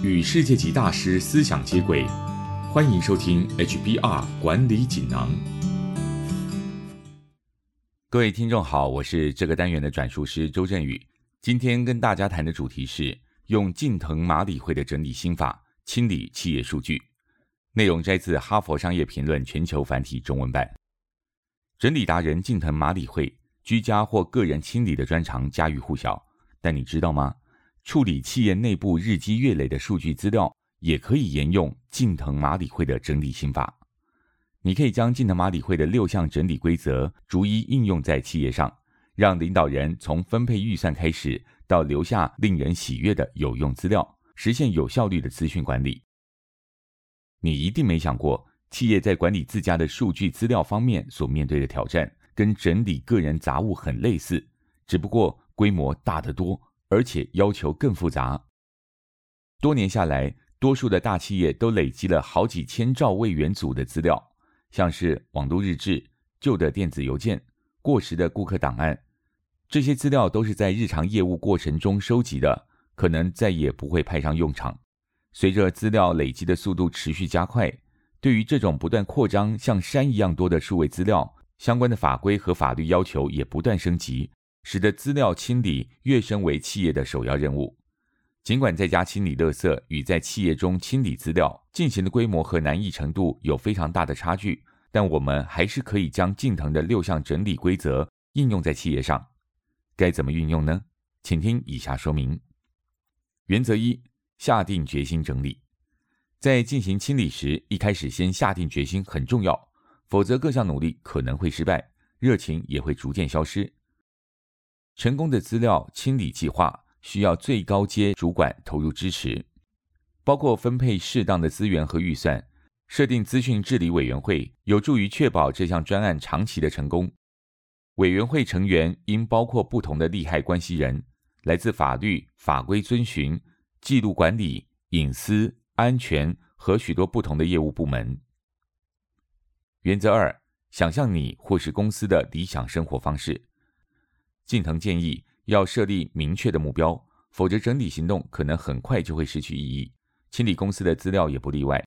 与世界级大师思想接轨，欢迎收听 HBR 管理锦囊。各位听众好，我是这个单元的转述师周振宇。今天跟大家谈的主题是用近藤麻里惠的整理心法清理企业数据。内容摘自《哈佛商业评论》全球繁体中文版。整理达人近藤麻里惠，居家或个人清理的专长家喻户晓。但你知道吗？处理企业内部日积月累的数据资料，也可以沿用近藤麻里惠的整理心法。你可以将近藤麻里惠的六项整理规则逐一应用在企业上，让领导人从分配预算开始，到留下令人喜悦的有用资料，实现有效率的资讯管理。你一定没想过，企业在管理自家的数据资料方面所面对的挑战，跟整理个人杂物很类似，只不过规模大得多。而且要求更复杂。多年下来，多数的大企业都累积了好几千兆位元组的资料，像是网络日志、旧的电子邮件、过时的顾客档案，这些资料都是在日常业务过程中收集的，可能再也不会派上用场。随着资料累积的速度持续加快，对于这种不断扩张、像山一样多的数位资料，相关的法规和法律要求也不断升级。使得资料清理跃升为企业的首要任务。尽管在家清理垃圾与在企业中清理资料进行的规模和难易程度有非常大的差距，但我们还是可以将近藤的六项整理规则应用在企业上。该怎么运用呢？请听以下说明。原则一：下定决心整理。在进行清理时，一开始先下定决心很重要，否则各项努力可能会失败，热情也会逐渐消失。成功的资料清理计划需要最高阶主管投入支持，包括分配适当的资源和预算，设定资讯治理委员会，有助于确保这项专案长期的成功。委员会成员应包括不同的利害关系人，来自法律法规遵循、记录管理、隐私、安全和许多不同的业务部门。原则二：想象你或是公司的理想生活方式。近藤建议要设立明确的目标，否则整体行动可能很快就会失去意义。清理公司的资料也不例外。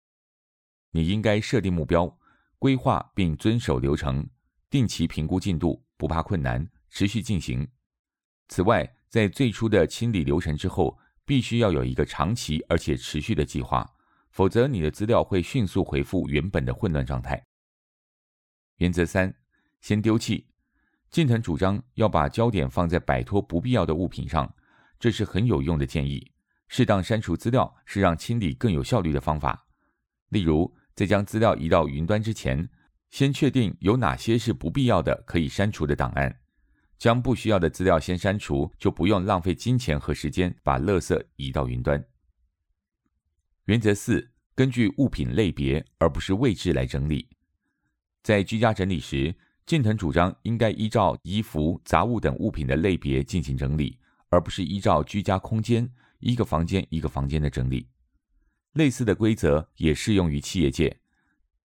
你应该设定目标，规划并遵守流程，定期评估进度，不怕困难，持续进行。此外，在最初的清理流程之后，必须要有一个长期而且持续的计划，否则你的资料会迅速回复原本的混乱状态。原则三：先丢弃。近藤主张要把焦点放在摆脱不必要的物品上，这是很有用的建议。适当删除资料是让清理更有效率的方法。例如，在将资料移到云端之前，先确定有哪些是不必要的可以删除的档案，将不需要的资料先删除，就不用浪费金钱和时间把垃圾移到云端。原则四：根据物品类别而不是位置来整理。在居家整理时。近藤主张应该依照衣服、杂物等物品的类别进行整理，而不是依照居家空间一个房间一个房间的整理。类似的规则也适用于企业界，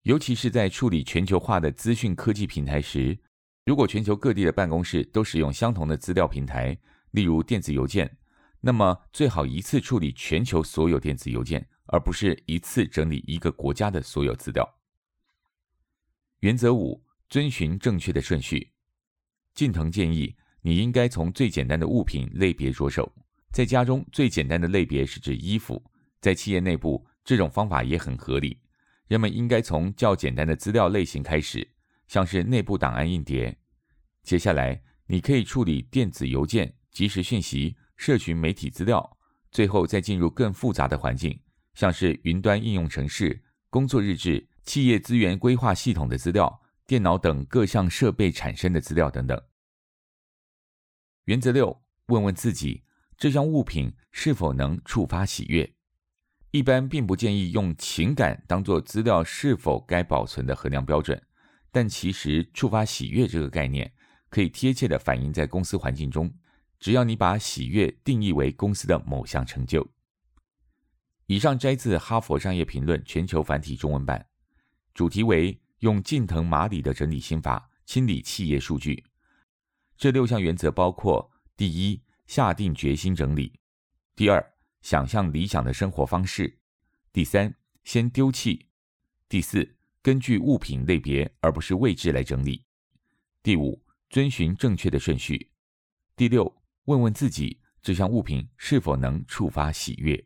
尤其是在处理全球化的资讯科技平台时。如果全球各地的办公室都使用相同的资料平台，例如电子邮件，那么最好一次处理全球所有电子邮件，而不是一次整理一个国家的所有资料。原则五。遵循正确的顺序。近藤建议，你应该从最简单的物品类别着手。在家中，最简单的类别是指衣服；在企业内部，这种方法也很合理。人们应该从较简单的资料类型开始，像是内部档案硬碟。接下来，你可以处理电子邮件、即时讯息、社群媒体资料，最后再进入更复杂的环境，像是云端应用程式、工作日志、企业资源规划系统的资料。电脑等各项设备产生的资料等等。原则六：问问自己，这项物品是否能触发喜悦？一般并不建议用情感当做资料是否该保存的衡量标准，但其实触发喜悦这个概念可以贴切的反映在公司环境中。只要你把喜悦定义为公司的某项成就。以上摘自《哈佛商业评论》全球繁体中文版，主题为。用近藤麻里的整理心法清理企业数据，这六项原则包括：第一，下定决心整理；第二，想象理想的生活方式。第三，先丢弃。第四，根据物品类别而不是位置来整理。第五，遵循正确的顺序。第六，问问自己这项物品是否能触发喜悦。